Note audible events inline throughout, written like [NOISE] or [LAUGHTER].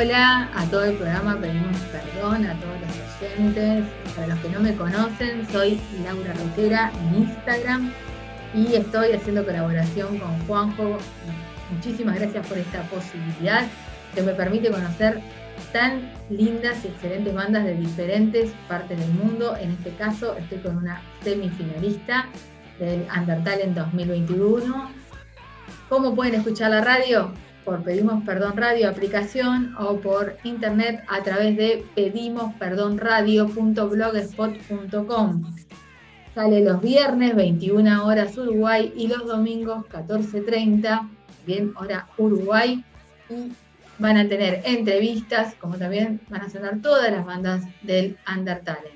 Hola a todo el programa, pedimos perdón a todos los oyentes. Para los que no me conocen, soy Laura Roquera en Instagram y estoy haciendo colaboración con Juanjo. Muchísimas gracias por esta posibilidad que me permite conocer tan lindas y excelentes bandas de diferentes partes del mundo. En este caso estoy con una semifinalista del Undertale en 2021. ¿Cómo pueden escuchar la radio? Por Pedimos Perdón Radio aplicación o por internet a través de pedimosperdonradio.blogspot.com. Sale los viernes 21 horas Uruguay y los domingos 14.30, bien hora Uruguay. Y van a tener entrevistas, como también van a sonar todas las bandas del Undertale.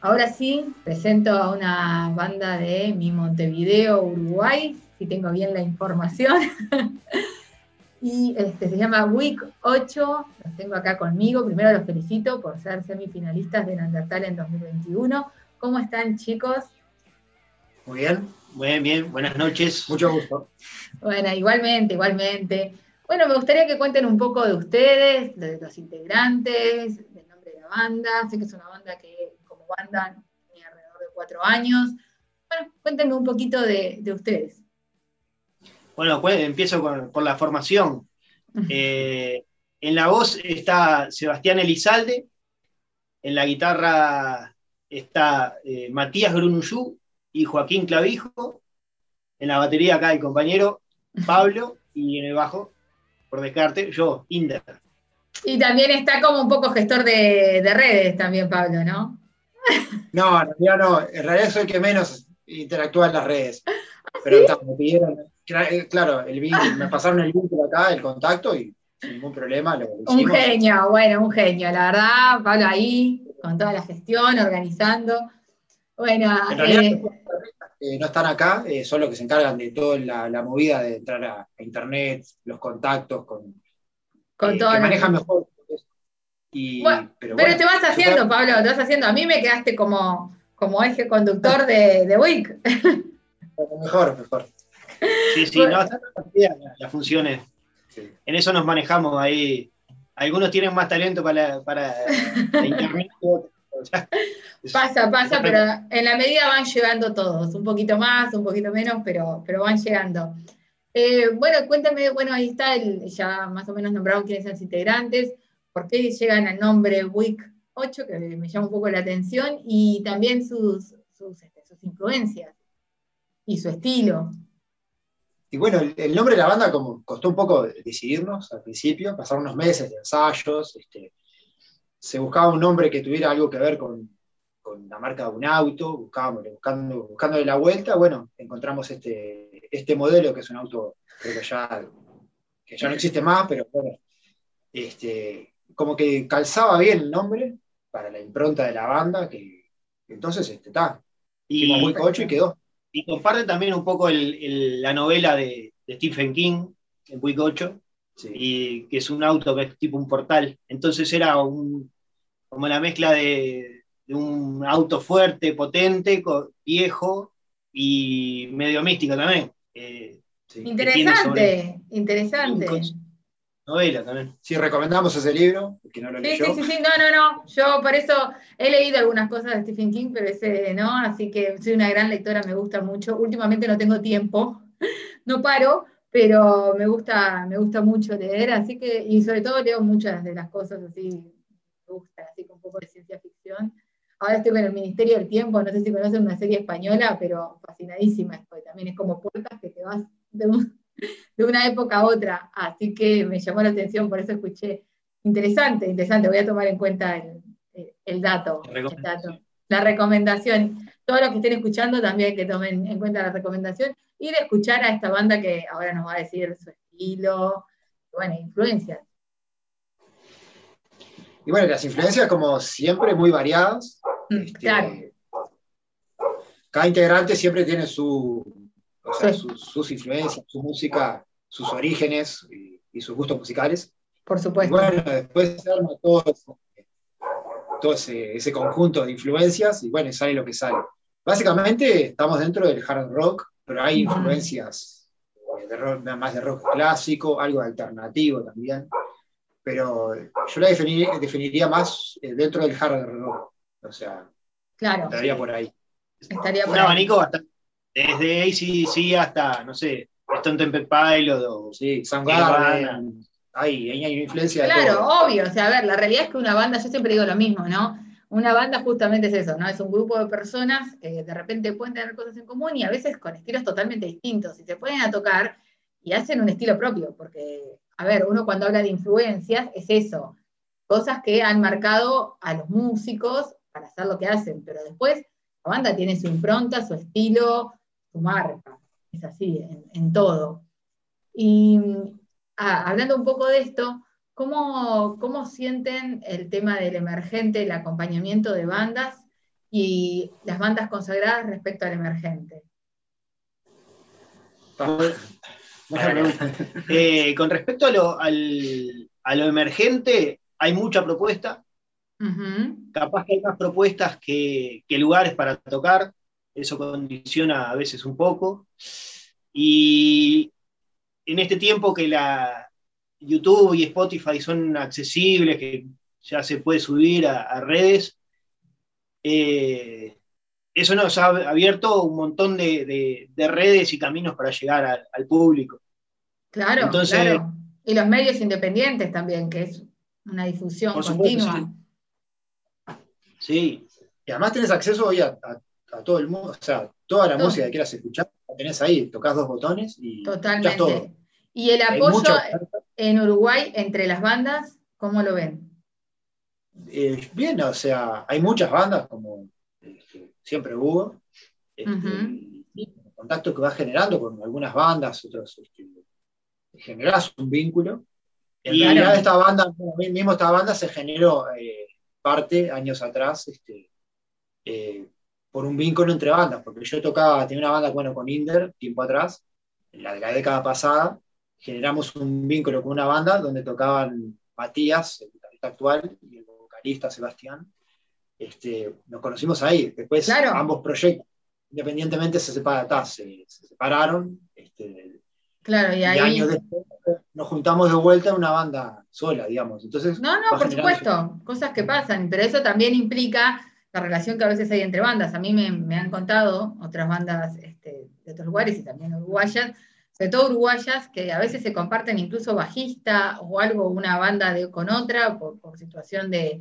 Ahora sí, presento a una banda de mi Montevideo, Uruguay, si tengo bien la información. [LAUGHS] y este, se llama Week 8, los tengo acá conmigo. Primero los felicito por ser semifinalistas de Undertale en 2021. ¿Cómo están, chicos? Muy bien, muy bien, bien. Buenas noches, mucho gusto. Bueno, igualmente, igualmente. Bueno, me gustaría que cuenten un poco de ustedes, de los integrantes, del nombre de la banda. Sé que es una banda que como banda tiene alrededor de cuatro años. Bueno, cuéntenme un poquito de, ustedes. Bueno, pues, empiezo con, la formación. Eh, en la voz está Sebastián Elizalde, en la guitarra está eh, Matías Grunuyú y Joaquín Clavijo, en la batería acá el compañero Pablo y en el bajo por descarte, yo, Inder. Y también está como un poco gestor de, redes también, Pablo, ¿no? No, en realidad no. En realidad soy el que menos interactúa en las redes. ¿Ah, Pero me pidieron, claro, el [LAUGHS] me pasaron el vínculo acá, el contacto y sin ningún problema lo, Un genio, bueno, un genio, la verdad, Pablo ahí, con toda la gestión, organizando. Bueno, en realidad, eh, no están acá, eh, son los que se encargan de toda la, movida de entrar a, internet, los contactos, con, con eh, todo que manejan mejor. pero, te vas haciendo, Pablo, te vas haciendo. A mí me quedaste como, como eje conductor de, de WIC. [LAUGHS] Mejor, mejor. Sí, sí, no, están las funciones. En eso nos manejamos ahí. Algunos tienen más talento para, para [LAUGHS] internet Pasa, pasa, pero en la medida van llegando todos, un poquito más, un poquito menos, pero, pero van llegando. Eh, bueno, cuéntame, bueno, ahí está, el, ya más o menos nombraron quiénes son los integrantes, por qué llegan al nombre WIC 8, que me llama un poco la atención, y también sus, sus, este, influencias y su estilo. Y bueno, el, nombre de la banda como costó un poco decidirnos al principio, pasaron unos meses de ensayos, este, se buscaba un nombre que tuviera algo que ver con, la marca de un auto, buscábamos, buscando, buscándole la vuelta, bueno, encontramos este, este modelo que es un auto, creo que ya, que ya no existe más, pero bueno, este, como que calzaba bien el nombre para la impronta de la banda, que entonces este, está. Y, muy coche y quedó. Y comparte también un poco la novela de, Stephen King, en Week 8, y que es un auto que es tipo un portal. Entonces era un, como la mezcla de, un auto fuerte, potente, viejo y medio místico también. Eh, interesante, interesante. Novela también. Sí, recomendamos ese libro, que no lo sí, Sí, sí, sí, no, no, no. Yo por eso he leído algunas cosas de Stephen King, pero ese no, así que soy una gran lectora, me gusta mucho. Últimamente no tengo tiempo, [LAUGHS] no paro, pero me gusta, me gusta mucho leer, así que, y sobre todo leo muchas de las cosas así gusta, así con un poco de ciencia ficción. Ahora estoy con el Ministerio del Tiempo, no sé si conocen una serie española, pero fascinadísima estoy. También es como puertas que te vas de, una época a otra. Así que me llamó la atención, por eso escuché. Interesante, interesante. Voy a tomar en cuenta el, dato, La recomendación. Todos los que estén escuchando también que tomen en cuenta la recomendación y de escuchar a esta banda que ahora nos va a decir su estilo, bueno, influencias. Y bueno, las influencias, como siempre, muy variadas. Mm, este, claro. Cada integrante siempre tiene su, sus, influencias, su música, sus orígenes y, sus gustos musicales. Por supuesto. Y bueno, después se arma todo, todo ese, conjunto de influencias y bueno, sale lo que sale. Básicamente estamos dentro del hard rock, pero hay influencias de rock, más de rock clásico, algo alternativo también. pero yo la definiría, más eh, dentro del hard rock. O sea, claro. estaría por ahí. Estaría por Un abanico bastante. Desde ACDC hasta, no sé, Stone Temple Pilot o sí, Soundgarden. Ahí, ahí hay influencia. Claro, obvio. O sea, a ver, la realidad es que una banda, yo siempre digo lo mismo, ¿no? Una banda justamente es eso, ¿no? Es un grupo de personas que de repente pueden tener cosas en común y a veces con estilos totalmente distintos. Y se pueden a tocar y hacen un estilo propio, porque, a ver, uno cuando habla de influencias es eso, cosas que han marcado a los músicos para hacer lo que hacen, pero después la banda tiene su impronta, su estilo, su marca. Es así, en, todo. Y ah, hablando un poco de esto, ¿Cómo, sienten el tema del emergente, el acompañamiento de bandas y las bandas consagradas respecto al emergente? Eh, con respecto a lo, emergente, hay mucha propuesta. Capaz que hay más propuestas que, que, lugares para tocar. Eso condiciona a veces un poco. Y en este tiempo que la, YouTube y Spotify son accesibles, que ya se puede subir a, redes, eh, eso nos ha abierto un montón de, redes y caminos para llegar al público. Claro, claro. Y los medios independientes también, que es una difusión continua. sí. Y además tienes acceso hoy a, todo el mundo, o sea, toda la música que quieras escuchar, la tenés ahí, tocas dos botones y Totalmente. Todo. Y el apoyo en Uruguay entre las bandas, ¿cómo lo ven? Eh, bien, o sea, hay muchas bandas, como este, siempre hubo. Este, contacto que va generando con algunas bandas, otros este, generas un vínculo. En realidad esta banda, mismo esta banda se generó eh, parte años atrás este, eh, por un vínculo entre bandas, porque yo tocaba, tenía una banda bueno con Inder tiempo atrás, en la de la década pasada, generamos un vínculo con una banda donde tocaban Matías, el guitarrista actual, y el vocalista Sebastián. Este, nos conocimos ahí. Después ambos proyectos, independientemente, se, separaron, se, separaron. Este, claro, y, ahí... años después nos juntamos de vuelta en una banda sola, digamos. Entonces, no, no, por supuesto, cosas que pasan, pero eso también implica la relación que a veces hay entre bandas. A mí me, han contado otras bandas este, de otros lugares y también uruguayas, sobre todo uruguayas, que a veces se comparten incluso bajista o algo, una banda de, con otra, por, situación de,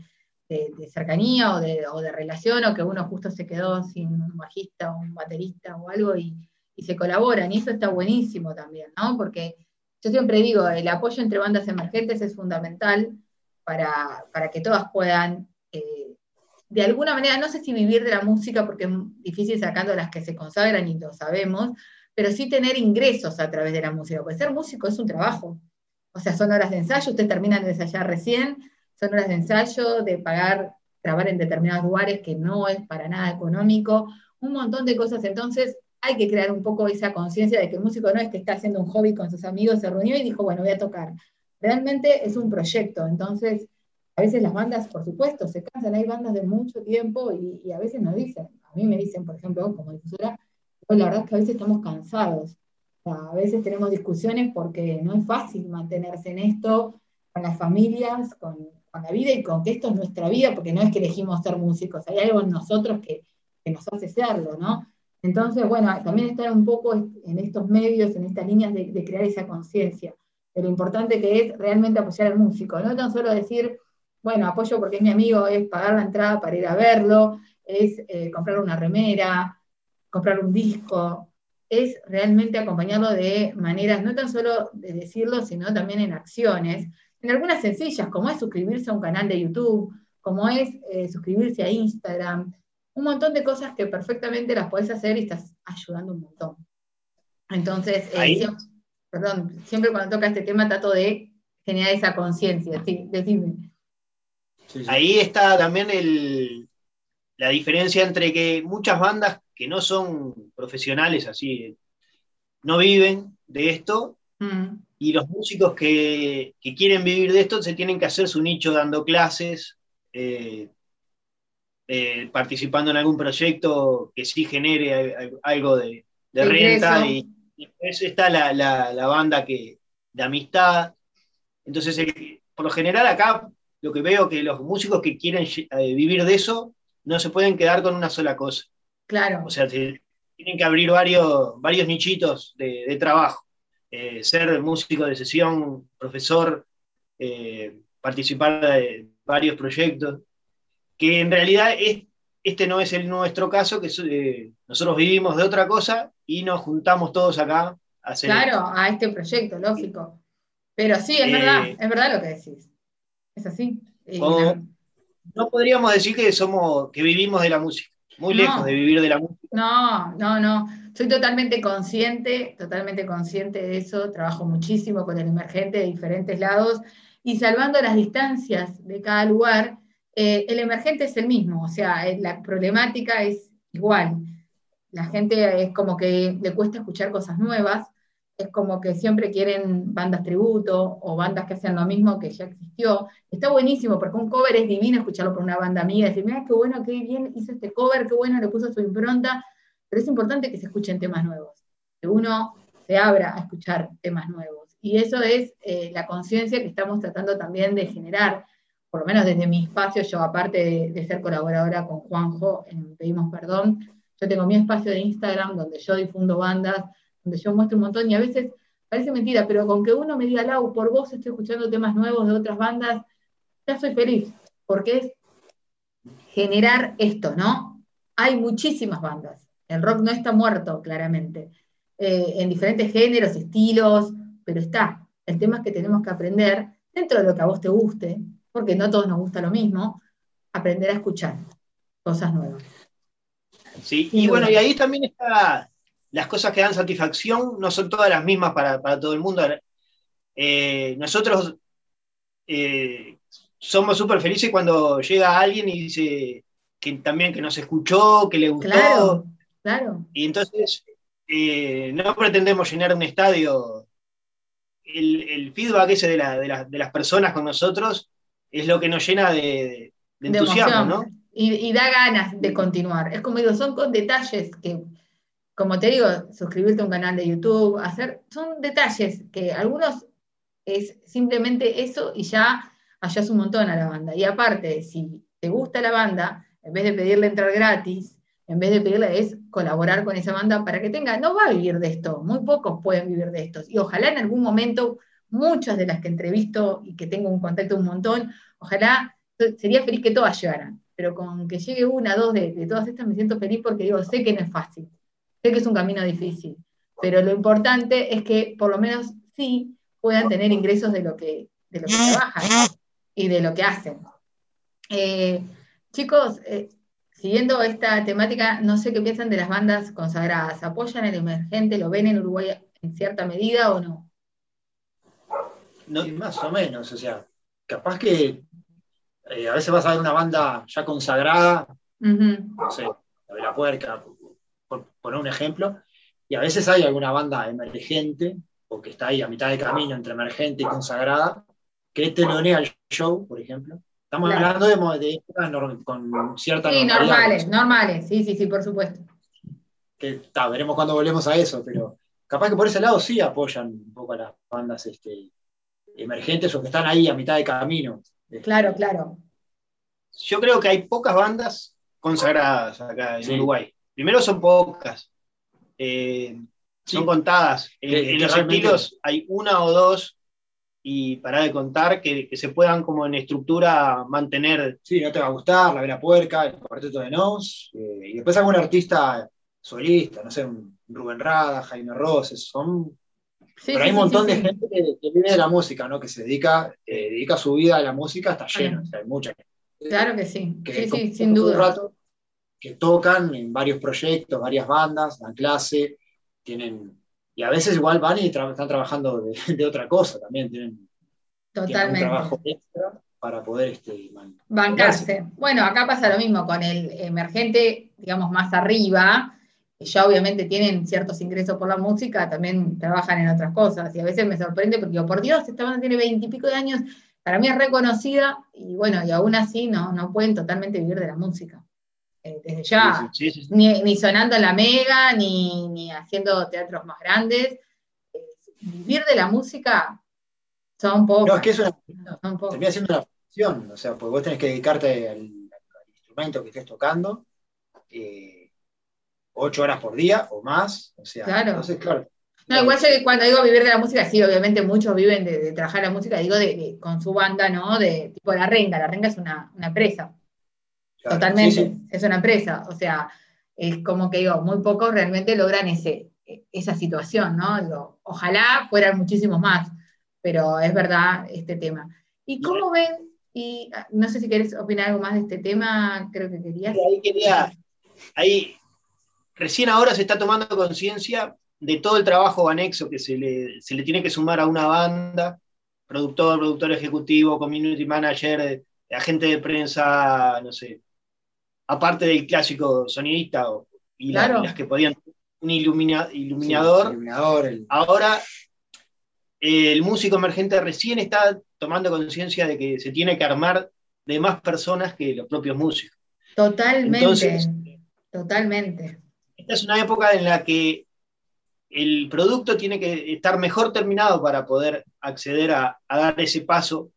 cercanía o de, relación, o que uno justo se quedó sin un bajista o un baterista o algo y, se colaboran, y eso está buenísimo también, ¿no? Porque yo siempre digo, el apoyo entre bandas emergentes es fundamental para, que todas puedan, eh, de alguna manera, no sé si vivir de la música, porque es difícil sacando las que se consagran y lo sabemos, pero sí tener ingresos a través de la música, porque ser músico es un trabajo. O sea, son horas de ensayo, ustedes terminan de ensayar recién, son horas de ensayo, de pagar, grabar en determinados lugares que no es para nada económico, un montón de cosas. Entonces, hay que crear un poco esa conciencia de que el músico no es que está haciendo un hobby con sus amigos, se reunió y dijo, bueno, voy a tocar. Realmente es un proyecto. Entonces, a veces las bandas, por supuesto, se cansan, hay bandas de mucho tiempo y, y a veces nos dicen, a mí me dicen, por ejemplo, como difusora, pues la verdad es que a veces estamos cansados. a veces tenemos discusiones porque no es fácil mantenerse en esto con las familias, con, la vida y con que esto es nuestra vida, porque no es que elegimos ser músicos, hay algo en nosotros que, nos hace serlo, ¿no? Entonces, bueno, también estar un poco en estos medios, en estas líneas de, crear esa conciencia de lo importante que es realmente apoyar al músico, no tan solo decir, bueno, apoyo porque es mi amigo, es pagar la entrada para ir a verlo, es eh, comprar una remera, comprar un disco, es realmente acompañarlo de maneras, no tan solo de decirlo, sino también en acciones, en algunas sencillas, como es suscribirse a un canal de YouTube, como es eh, suscribirse a Instagram, un montón de cosas que perfectamente las puedes hacer y estás ayudando un montón. Entonces, eh, siempre, perdón, siempre cuando toca este tema trato de generar esa conciencia, sí, decime. Ahí está también la diferencia entre que muchas bandas que no son profesionales así, no viven de esto, mm. y los músicos que, quieren vivir de esto se tienen que hacer su nicho dando clases, eh, eh, participando en algún proyecto que sí genere algo de, renta, y, después está la, banda que, de amistad. Entonces, por lo general acá lo que veo que los músicos que quieren eh, vivir de eso no se pueden quedar con una sola cosa. Claro. O sea, tienen que abrir varios, varios nichitos de, trabajo. Eh, ser músico de sesión, profesor, eh, participar de varios proyectos, que en realidad es, este no es el nuestro caso, que nosotros vivimos de otra cosa y nos juntamos todos acá a hacer. Claro, a este proyecto, lógico. Pero sí, es verdad, es verdad lo que decís. Es así. no podríamos decir que somos, que vivimos de la música, muy lejos de vivir de la música. No, no, no. Soy totalmente consciente, totalmente consciente de eso. Trabajo muchísimo con el emergente de diferentes lados y salvando las distancias de cada lugar, eh, el emergente es el mismo, o sea, eh, la problemática es igual. La gente es como que le cuesta escuchar cosas nuevas, es como que siempre quieren bandas tributo o bandas que hacen lo mismo que ya existió. Está buenísimo, porque un cover es divino escucharlo por una banda amiga, decir, mira, qué bueno, qué bien hizo este cover, qué bueno, le puso su impronta, pero es importante que se escuchen temas nuevos, que uno se abra a escuchar temas nuevos. Y eso es eh, la conciencia que estamos tratando también de generar, por lo menos desde mi espacio, yo aparte de, ser colaboradora con Juanjo en Pedimos Perdón, yo tengo mi espacio de Instagram donde yo difundo bandas, donde yo muestro un montón y a veces parece mentira, pero con que uno me diga, Lau, por vos estoy escuchando temas nuevos de otras bandas, ya soy feliz, porque es generar esto, ¿no? Hay muchísimas bandas. El rock no está muerto, claramente, eh, en diferentes géneros, estilos, pero está. El tema es que tenemos que aprender, dentro de lo que a vos te guste, porque no a todos nos gusta lo mismo, aprender a escuchar cosas nuevas. Sí, y bueno, y ahí también está las cosas que dan satisfacción no son todas las mismas para, todo el mundo. Eh, nosotros eh, somos súper felices cuando llega alguien y dice que también que nos escuchó, que le gustó. Claro, claro. Y entonces eh, no pretendemos llenar un estadio. El, feedback ese de, las personas con nosotros es lo que nos llena de, entusiasmo, ¿no? Y, y, da ganas de continuar. Es como digo, son con detalles que como te digo, suscribirte a un canal de YouTube, hacer, son detalles que algunos es simplemente eso y ya hallas un montón a la banda. Y aparte, si te gusta la banda, en vez de pedirle entrar gratis, en vez de pedirle es colaborar con esa banda para que tenga, no va a vivir de esto, muy pocos pueden vivir de esto. Y ojalá en algún momento, muchas de las que entrevisto y que tengo un contacto un montón, ojalá sería feliz que todas llegaran, pero con que llegue una, dos de, de todas estas me siento feliz porque digo, sé que no es fácil Sé que es un camino difícil, pero lo importante es que por lo menos sí puedan tener ingresos de lo que, de lo que trabajan y de lo que hacen. Eh, chicos, eh, siguiendo esta temática, no sé qué piensan de las bandas consagradas. ¿Apoyan el emergente? ¿Lo ven en Uruguay en cierta medida o no? No, más o menos, o sea, capaz que eh, a veces vas a ver una banda ya consagrada, no sé, la de la puerca, por poner un ejemplo, y a veces hay alguna banda emergente, o que está ahí a mitad de camino entre emergente y consagrada, que telonea el show, por ejemplo. Estamos hablando de, de con cierta Sí, normales, normales, sí, sí, sí, por supuesto. Que veremos cuando volvemos a eso, pero capaz que por ese lado sí apoyan un poco a las bandas este, emergentes o que están ahí a mitad de camino. Claro, claro. Yo creo que hay pocas bandas consagradas acá en Uruguay. Primero son pocas, eh, son contadas. En, los estilos hay una o dos, y para de contar, que, se puedan como en estructura mantener. Sí, no te va a gustar, La Vela Puerca, el Cuarteto de Nos, eh, y después algún artista solista, no sé, Rubén Rada, Jaime Roses, son... pero hay un montón de gente que, vive de la música, ¿no? Que se dedica, eh, dedica su vida a la música, está lleno, hay mucha Claro que sí, sí, sí, sin duda que tocan en varios proyectos, varias bandas, dan clase, tienen, y a veces igual van y están trabajando [LAUGHS] de, otra cosa también, tienen, Totalmente. un trabajo extra para poder este, bancarse. Bueno, acá pasa lo mismo con el emergente, digamos, más arriba, que ya obviamente tienen ciertos ingresos por la música, también trabajan en otras cosas, y a veces me sorprende porque digo, por Dios, esta banda tiene veintipico de años, para mí es reconocida, y bueno, y aún así no, no pueden totalmente vivir de la música. Eh, desde ya, Ni, sonando la mega, ni, haciendo teatros más grandes. vivir de la música Son pocos. No, es que eso termina siendo una función, o sea, pues vos tenés que dedicarte al, instrumento que estés tocando eh, ocho horas por día o más, o sea, claro. entonces, claro. No, igual yo cuando digo vivir de la música, sí, obviamente muchos viven de, trabajar la música, digo de, con su banda, ¿no? De tipo La Renga, La Renga es una, Totalmente, es una empresa. O sea, es como que digo, muy pocos realmente logran ese, esa situación, ¿no? Digo, ojalá fueran muchísimos más, pero es verdad este tema. ¿Y cómo ven? Y ah, no sé si querés opinar algo más de este tema, creo que querías. Ahí quería, ahí recién ahora se está tomando conciencia de todo el trabajo anexo que se le, se le, tiene que sumar a una banda, productor, productor ejecutivo, community manager, agente de prensa, no sé, aparte del clásico sonidista y, las que podían un iluminador. Ahora el músico emergente recién está tomando conciencia de que se tiene que armar de más personas que los propios músicos. Totalmente. totalmente. Esta es una época en la que el producto tiene que estar mejor terminado para poder acceder a, dar ese paso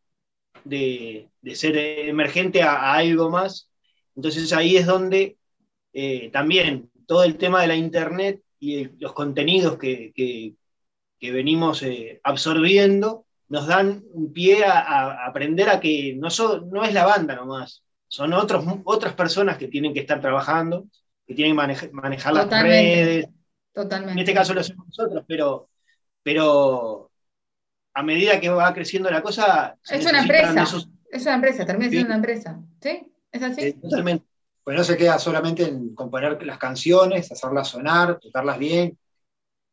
de, ser emergente a, algo más. Entonces ahí es donde eh, también todo el tema de la Internet y los contenidos que, venimos eh, absorbiendo nos dan un pie a, aprender a que no, no es la banda nomás, son otros, otras personas que tienen que estar trabajando, que tienen que manejar las redes, Totalmente. En este caso lo hacemos nosotros, pero, pero a medida que va creciendo la cosa. Es una empresa. Es una empresa, termina siendo una empresa. ¿Sí? ¿Es así? totalmente. Pues no se queda solamente en componer las canciones, hacerlas sonar, tocarlas bien,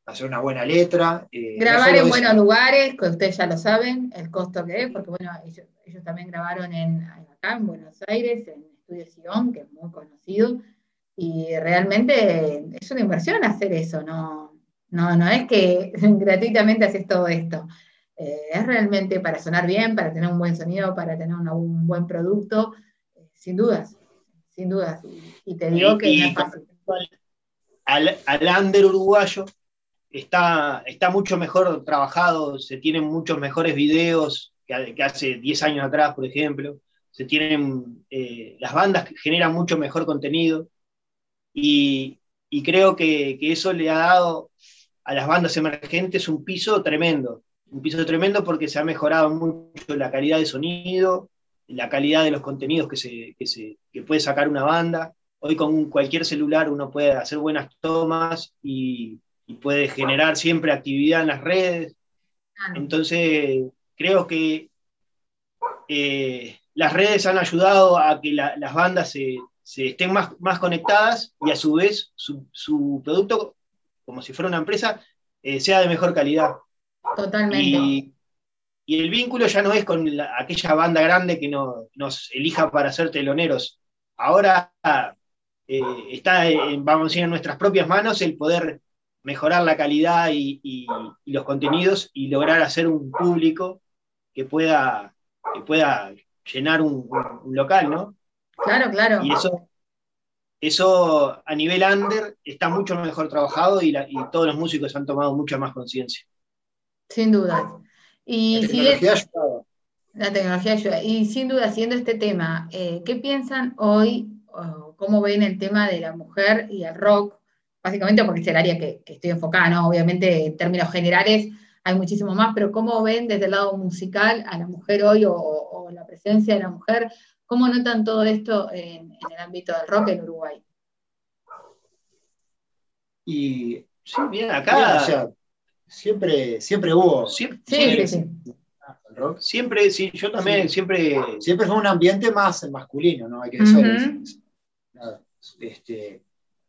hacer una buena letra. Eh, Grabar en buenos lugares, que ustedes ya lo saben, el costo que es, porque bueno, ellos, también grabaron en, acá en Buenos Aires, en Estudio Sion, que es muy conocido, y realmente es una inversión hacer eso, no, no, no es que [LAUGHS] gratuitamente haces todo esto. Eh, es realmente para sonar bien, para tener un buen sonido, para tener un buen producto, eh, sin dudas, sin dudas. Y, te digo que no es fácil. Al, al under uruguayo está, está mucho mejor trabajado, se tienen muchos mejores videos que, hace 10 años atrás, por ejemplo. Se tienen, eh, las bandas generan mucho mejor contenido. Y, creo que, eso le ha dado a las bandas emergentes un piso tremendo, un piso tremendo porque se ha mejorado mucho la calidad de sonido, la calidad de los contenidos que, se, que puede sacar una banda. Hoy con cualquier celular uno puede hacer buenas tomas y, puede generar siempre actividad en las redes. Entonces, creo que eh, las redes han ayudado a que las bandas se, se estén más, más conectadas y a su vez su, producto, como si fuera una empresa, eh, sea de mejor calidad. Totalmente. Y, el vínculo ya no es con aquella banda grande que nos elija para ser teloneros. Ahora eh, está, vamos a decir, en nuestras propias manos el poder mejorar la calidad y, los contenidos y lograr hacer un público que pueda, que pueda llenar un local, ¿no? Claro, claro. Y eso, eso a nivel under está mucho mejor trabajado y, todos los músicos han tomado mucha más conciencia. Sin duda. Y la tecnología ayuda. La tecnología ayuda. Y sin duda, siendo este tema, eh, ¿qué piensan hoy, cómo ven el tema de la mujer y el rock? Básicamente porque es el área que, estoy enfocada, ¿no? Obviamente en términos generales hay muchísimo más, pero ¿cómo ven desde el lado musical a la mujer hoy o la presencia de la mujer ¿Cómo notan todo esto en, el ámbito del rock en Uruguay? Y sí, bien, acá siempre, siempre hubo. Siempre, sí, sí, Rock. Siempre, sí, yo también, siempre. Siempre fue un ambiente más masculino, ¿no? Hay que decir. este,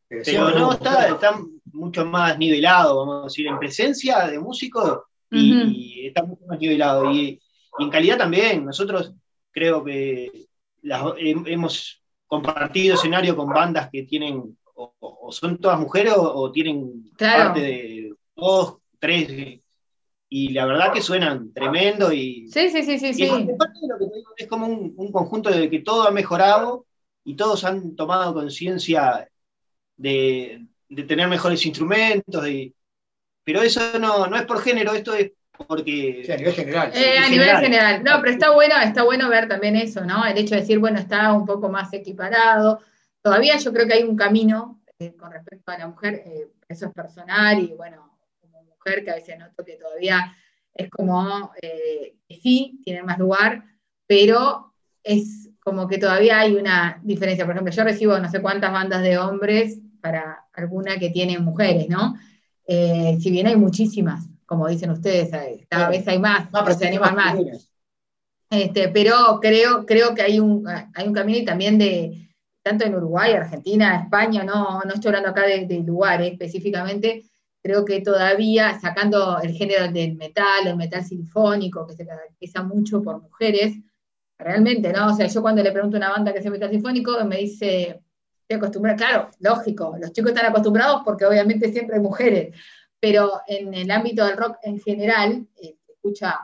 pero, no, está, mucho más nivelado, vamos a decir, en presencia de músicos y, está mucho más nivelado. y, en calidad también. Nosotros creo que hemos compartido escenario con bandas que tienen, o, son todas mujeres o, tienen parte de dos, tres, y la verdad que suenan tremendo y... Sí, sí, sí, sí. Es, como un, conjunto de que todo ha mejorado y todos han tomado conciencia de, tener mejores instrumentos, pero eso no, no es por género, esto es porque... Sí, a nivel general. sí. Eh, a nivel general. general. No, pero está bueno, está bueno ver también eso, ¿no? El hecho de decir, bueno, está un poco más equiparado. Todavía yo creo que hay un camino eh, con respecto a la mujer, eh, eso es personal y bueno, mujer que a veces noto que todavía es como, eh, que sí, tiene más lugar, pero es como que todavía hay una diferencia. Por ejemplo, yo recibo no sé cuántas bandas de hombres para alguna que tienen mujeres, ¿no? Eh, si bien hay muchísimas, como dicen ustedes, cada vez hay más, No, pero se animan más. Este, pero creo, creo que hay un, hay un camino y también de, tanto en Uruguay, Argentina, España, no, no estoy hablando acá de, de lugares específicamente, creo que todavía sacando el género del metal, el metal sinfónico, que se caracteriza mucho por mujeres, realmente, ¿no? O sea, yo cuando le pregunto a una banda que hace metal sinfónico, me dice, estoy acostumbrada, claro, lógico, los chicos están acostumbrados porque obviamente siempre hay mujeres, pero en el ámbito del rock en general, eh, escucha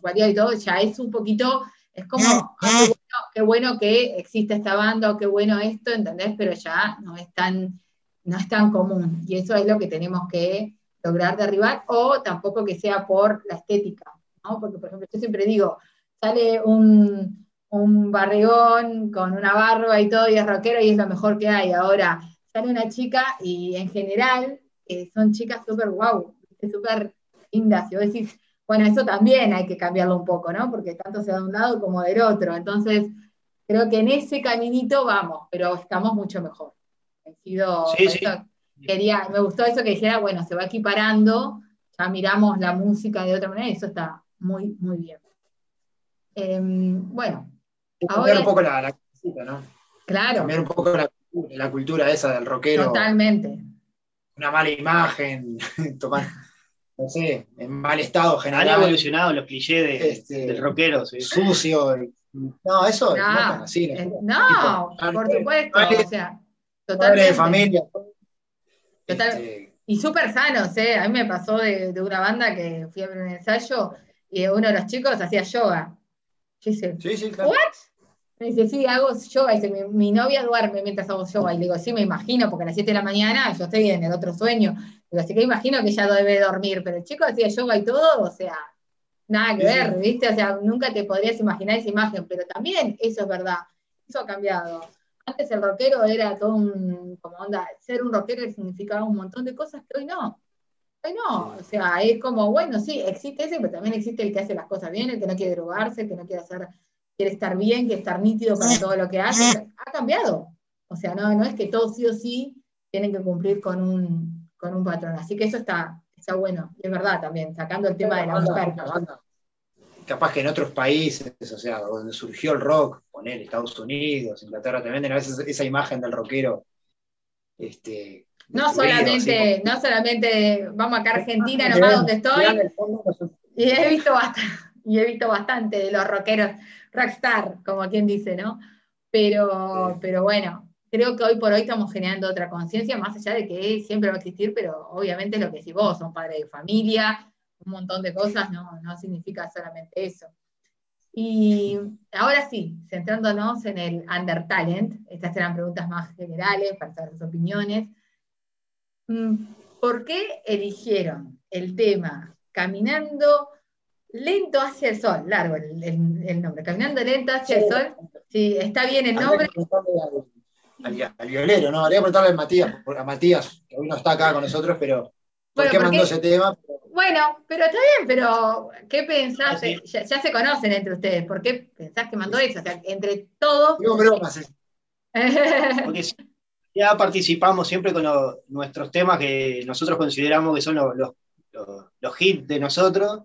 variedad y todo, ya es un poquito, es como, ah, qué, bueno, qué bueno que existe esta banda, o qué bueno esto, ¿entendés? Pero ya no es tan, no es tan común, y eso es lo que tenemos que lograr derribar, o tampoco que sea por la estética, ¿no? Porque, por ejemplo, yo siempre digo, sale un, un barrigón con una barba y todo, y es rockero, y es lo mejor que hay. Ahora, sale una chica, y en general, eh, son chicas súper guau, súper lindas, y vos decís, bueno, eso también hay que cambiarlo un poco, ¿no? Porque tanto se da de un lado como del otro. Entonces, creo que en ese caminito vamos, pero estamos mucho mejor. Sí, sí. eso. Quería, me gustó eso que dijera, bueno, se va equiparando, ya miramos la música de otra manera y eso está muy, muy bien. Em, bueno, Cambiar ahora, un poco la, la ¿no? claro, Cambiar un poco la, cultura- la cultura esa del rockero. totalmente. Una mala imagen, [LAUGHS] tomar, no sé, en mal estado Han general, evolucionado los clichés de- Este- del rockero, sí. sucio. No, eso no, No, así. Eh, ¿no? No, Tipo, por supuesto, o sea, Padre totalmente. de familia. Total- Este, Y súper sanos, ¿eh? A mí me pasó de, de una banda que fui a ver un ensayo y uno de los chicos hacía yoga. Yo dice, sí, sí, claro. ¿what? Me dice, sí, hago yoga. Dice, mi, mi novia duerme mientras hago yoga. Y le digo, sí, me imagino, porque a las 7 de la mañana yo estoy en el otro sueño. Digo, así que imagino que ella debe dormir, pero el chico hacía yoga y todo, o sea, nada que Sí, ver, ¿viste? O sea, nunca te podrías imaginar esa imagen, pero también eso es verdad. Eso ha cambiado. Antes el rockero era todo un, como onda, ser un rockero significaba un montón de cosas que hoy no. Hoy no, o sea, es como, bueno, sí, existe ese, pero también existe el que hace las cosas bien, el que no quiere drogarse, el que no quiere hacer, quiere estar bien, quiere estar nítido para todo lo que hace. Ha cambiado. O sea, no, no es que todos sí o sí tienen que cumplir con un, con un patrón. Así que eso está, está bueno, y es verdad también, sacando el tema de la Banda- mujer. Capaz que en otros países, o sea, donde surgió el rock, poner Estados Unidos, Inglaterra, te venden a veces esa imagen del rockero. Este, No solamente, no solamente, vamos acá a Argentina, nomás donde estoy, fondo, no Y he visto bastante, y he visto bastante de los rockeros, rockstar, como quien dice, ¿no? Pero, Sí. pero bueno, creo que hoy por hoy estamos generando otra conciencia, más allá de que siempre va a existir, pero obviamente lo que si vos son padre de familia, un montón de cosas, no, no significa solamente eso. Y ahora sí, centrándonos en el Under Talent, estas eran preguntas más generales para saber sus opiniones. Mm, ¿Por qué eligieron el tema Caminando lento hacia el sol? Largo el, el- el nombre, Caminando lento hacia el sol. Sí, está bien el nombre. Al violero, ¿no? Habría que preguntarle a Matías, a Matías, que hoy no está acá con nosotros, pero ¿por Bueno, qué porque- mandó ese tema? Bueno, pero está bien, pero ¿qué pensás? Sí. Ya, ya se conocen entre ustedes, ¿por qué pensás que mandó eso? O sea, entre todos. Digo bromas, es- [LAUGHS] Porque ya participamos siempre con lo- nuestros temas que nosotros consideramos que son los, los- los- los hits de nosotros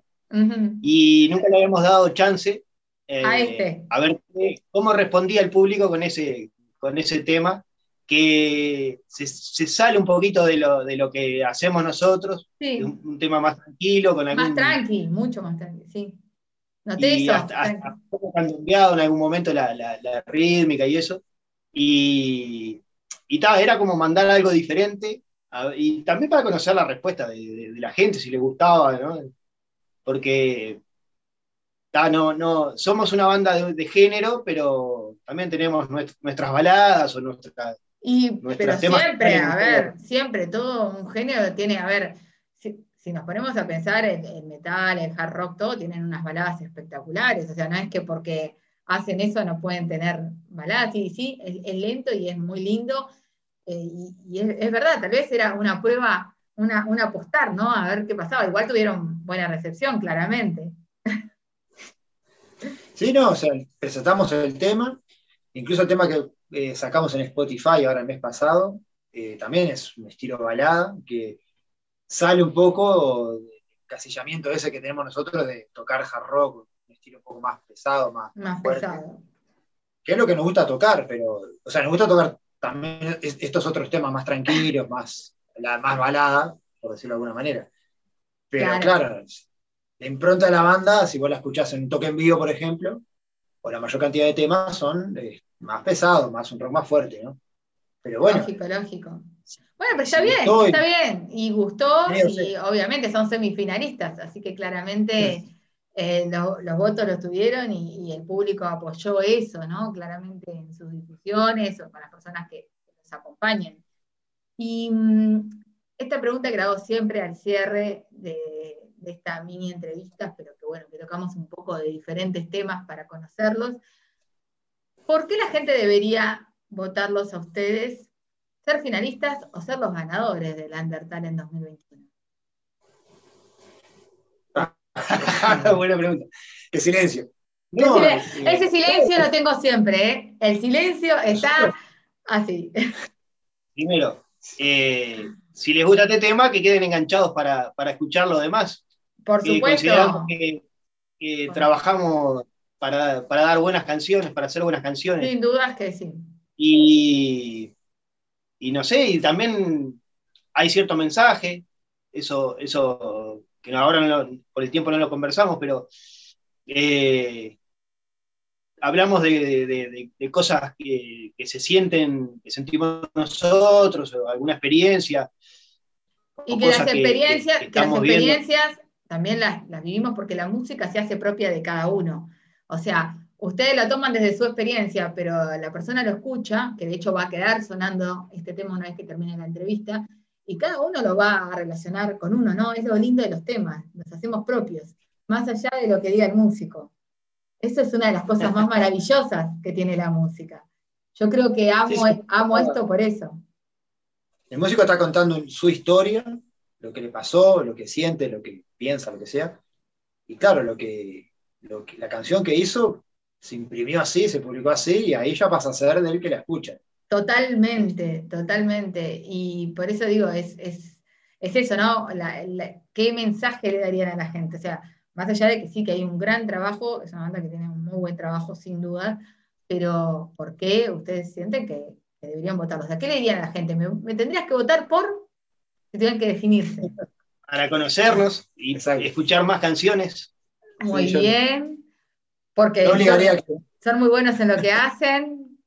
y nunca le habíamos dado chance eh, A este. a ver qué- cómo respondía el público con ese, con ese tema que se, se sale un poquito de lo, de lo que hacemos nosotros, Sí, un, un tema más tranquilo, con más algún, tranqui, mucho más tranqui, sí. Noté y eso. hasta, hasta poco cambiado en algún momento la, la- la rítmica y eso. Y, y ta, era como mandar algo diferente a- y también para conocer la respuesta de, de- de la gente, si le gustaba, ¿no? Porque ta, no, no, somos una banda de, de género, pero también tenemos nuest- nuestras baladas o nuestras... Y, Nuestros pero siempre, a un ver, siempre, todo un género tiene, a ver, si- si nos ponemos a pensar, el, el metal, el hard rock, todo tienen unas baladas espectaculares, o sea, no es que porque hacen eso no pueden tener baladas, sí, sí, es, lento y es muy lindo, eh, y, es, verdad, tal vez era una prueba, una, una apostar, ¿no? A ver qué pasaba, igual tuvieron buena recepción, claramente. Sí, no, o sea, presentamos el tema, incluso el tema que eh, sacamos en Spotify ahora el mes pasado, eh, también es un estilo balada, que sale un poco del casillamiento ese que tenemos nosotros de tocar hard rock, un estilo un poco más pesado, más, más pesado. Que es lo que nos gusta tocar, pero, o sea, nos gusta tocar también estos otros temas más tranquilos, más, la, más balada, por decirlo de alguna manera. Pero claro. la impronta de la banda, si vos la escuchás en un toque en vivo, por ejemplo, o la mayor cantidad de temas son eh, más pesados, más un rock más fuerte, ¿no? Pero bueno. Lógico, lógico. Bueno, pero está bien, está bien. Y gustó, y obviamente son semifinalistas, así que claramente eh, los votos los tuvieron y, el público apoyó eso, ¿no? Claramente en sus discusiones o con las personas que, los acompañan. Y mm, esta pregunta que la hago siempre al cierre de, de esta mini entrevista, pero que bueno, que tocamos un poco de diferentes temas para conocerlos. ¿Por qué la gente debería votarlos a ustedes ser finalistas o ser los ganadores del Undertale en 2021? [LAUGHS] Buena pregunta. El silencio. ese silencio lo tengo siempre, ¿eh? El silencio está así. Primero, eh, si les gusta este tema, que queden enganchados para, escuchar lo demás. Por supuesto. consideramos que, trabajamos para, para, dar buenas canciones, para hacer buenas canciones. Sin dudas que sí. Y y no sé, y también hay cierto mensaje, eso, eso que ahora por el tiempo no lo conversamos, pero eh, hablamos de, cosas que, se sienten, que sentimos nosotros, o alguna experiencia. Y que las experiencias, las experiencias también las, las vivimos porque la música se hace propia de cada uno. O sea, ustedes lo toman desde su experiencia, pero la persona lo escucha, que de hecho va a quedar sonando este tema una vez que termine la entrevista, y cada uno lo va a relacionar con uno, ¿no? Es lo lindo de los temas, los hacemos propios, más allá de lo que diga el músico. Eso es una de las cosas más maravillosas que tiene la música. Yo creo que amo, amo esto por eso. El músico está contando su historia, lo que le pasó, lo que siente, lo que piensa, lo que sea. Y claro, lo que, lo que la canción que hizo se imprimió así, se publicó así, y ahí ya pasa a ser del que la escucha. Totalmente, totalmente. Y por eso digo, es, eso, ¿no? ¿Qué mensaje le darían a la gente? O sea, más allá de que sí que hay un gran trabajo, es una banda que tiene un muy buen trabajo sin duda, pero ¿por qué ustedes sienten que, deberían votarlos? O sea, ¿qué le dirían a la gente? ¿Me, tendrías que votar por que tuvieran que definirse? Para conocerlos y escuchar más canciones. Muy bien. Porque son, muy buenos en lo que hacen.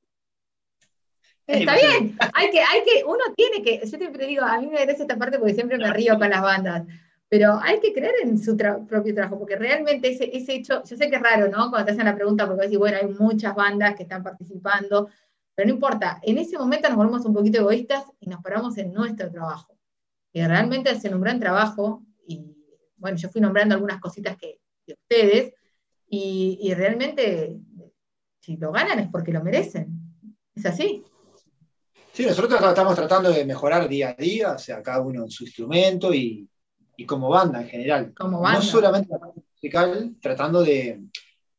[LAUGHS] Está bien, hay que, hay que, uno tiene que, yo siempre digo, a mí me interesa esta parte porque siempre me río con las bandas, pero hay que creer en su propio trabajo, porque realmente ese, ese hecho, yo sé que es raro, ¿no? Cuando te hacen la pregunta, porque decís, bueno, hay muchas bandas que están participando, pero no importa, en ese momento nos volvemos un poquito egoístas y nos paramos en nuestro trabajo. Y realmente hacen un gran trabajo, y bueno, yo fui nombrando algunas cositas que de ustedes, y, realmente, si lo ganan es porque lo merecen. Es así. Sí, nosotros estamos tratando de mejorar día a día, o sea, cada uno en su instrumento y, como banda en general. Como banda. No solamente la parte musical, tratando de,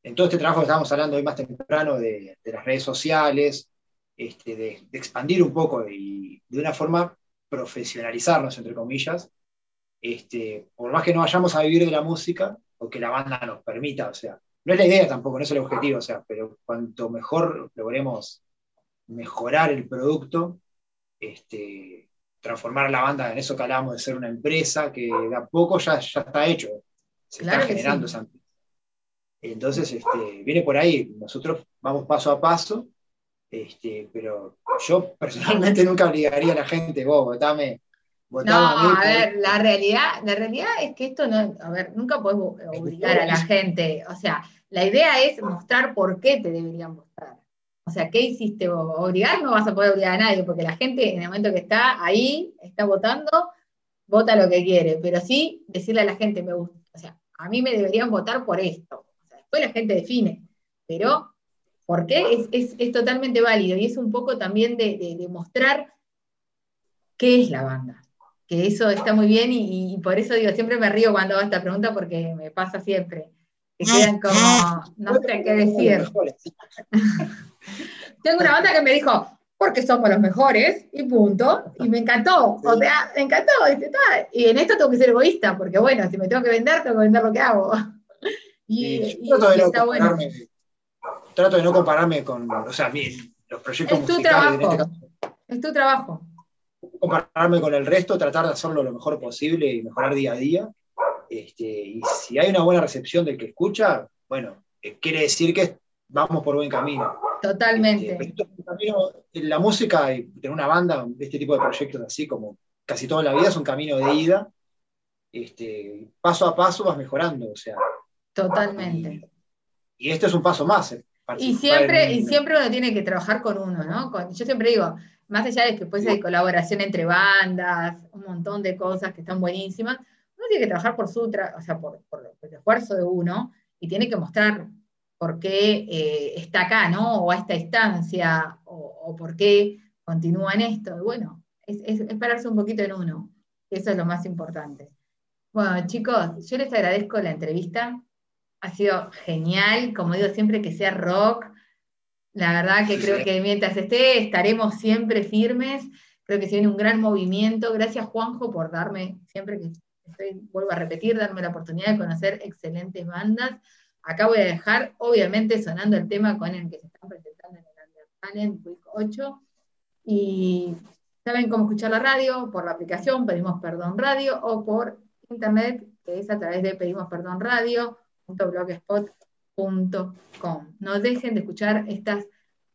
en todo este trabajo que estábamos hablando hoy más temprano, de, las redes sociales, este, de, expandir un poco y de una forma profesionalizarnos, entre comillas, este, por más que no vayamos a vivir de la música, o que la banda nos permita, o sea, no es la idea tampoco, no es el objetivo, o sea, pero cuanto mejor logremos mejorar el producto, este, transformar la banda en eso que hablábamos de ser una empresa, que de a poco ya, ya está hecho, se está generando esa empresa. Entonces, este, viene por ahí, nosotros vamos paso a paso, este, pero yo personalmente [LAUGHS] nunca obligaría a la gente, vos, votame no, a ver, la realidad, la realidad es que esto no, a ver, nunca podemos obligar a la [LAUGHS] gente. O sea, la idea es mostrar por qué te deberían votar. O sea, ¿qué hiciste vos? Obligar no vas a poder obligar a nadie, porque la gente en el momento que está ahí, está votando, vota lo que quiere, pero sí decirle a la gente, me gusta, o sea, a mí me deberían votar por esto. después la gente define, pero ¿por qué? Es, totalmente válido y es un poco también de, de, mostrar qué es la banda. Que eso está muy bien y, por eso digo, siempre me río cuando hago esta pregunta porque me pasa siempre. Que quedan como, no sé qué decir. [LAUGHS] Tengo una banda que me dijo, porque somos los mejores, y punto. Y me encantó, o sea, me encantó. Y en esto tengo que ser egoísta, porque bueno, si me tengo que vender, tengo que vender lo que hago. [LAUGHS] Y, trato, de no está bueno. trato de no compararme con, o sea, los proyectos es tu musicales. Trabajo. Este es tu trabajo. Compararme con el resto, tratar de hacerlo lo mejor posible y mejorar día a día. Este, y si hay una buena recepción del que escucha, bueno, eh, quiere decir que vamos por buen camino. Totalmente. Este, la música y tener una banda, este tipo de proyectos así, como casi toda la vida, es un camino de ida. Este, paso a paso vas mejorando, o sea. Totalmente. Y, esto es un paso más. Eh, y siempre, y siempre uno tiene que trabajar con uno, ¿no? yo siempre digo, más allá de que pues hay colaboración entre bandas, un montón de cosas que están buenísimas, uno tiene que trabajar por su, o sea, por, por el esfuerzo de uno y tiene que mostrar por qué eh, está acá, ¿no? O a esta instancia, o, por qué continúa en esto. Bueno, es, pararse un poquito en uno, eso es lo más importante. Bueno, chicos, yo les agradezco la entrevista, ha sido genial, como digo siempre, que sea rock. La verdad que creo que mientras esté estaremos siempre firmes. Creo que se viene un gran movimiento. Gracias, Juanjo, por darme, siempre que estoy, vuelvo a repetir, darme la oportunidad de conocer excelentes bandas. Acá voy a dejar, obviamente, sonando el tema con el que se están presentando en el Under Week 8. Y saben cómo escuchar la radio, por la aplicación Pedimos Perdón Radio o por internet, que es a través de Pedimos Perdón No dejen de escuchar estas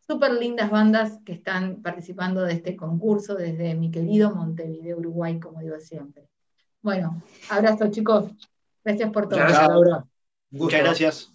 súper lindas bandas que están participando de este concurso desde mi querido Montevideo, Uruguay, como digo siempre. Bueno, abrazo chicos. Gracias por todo. Gracias, Laura. Muchas gracias.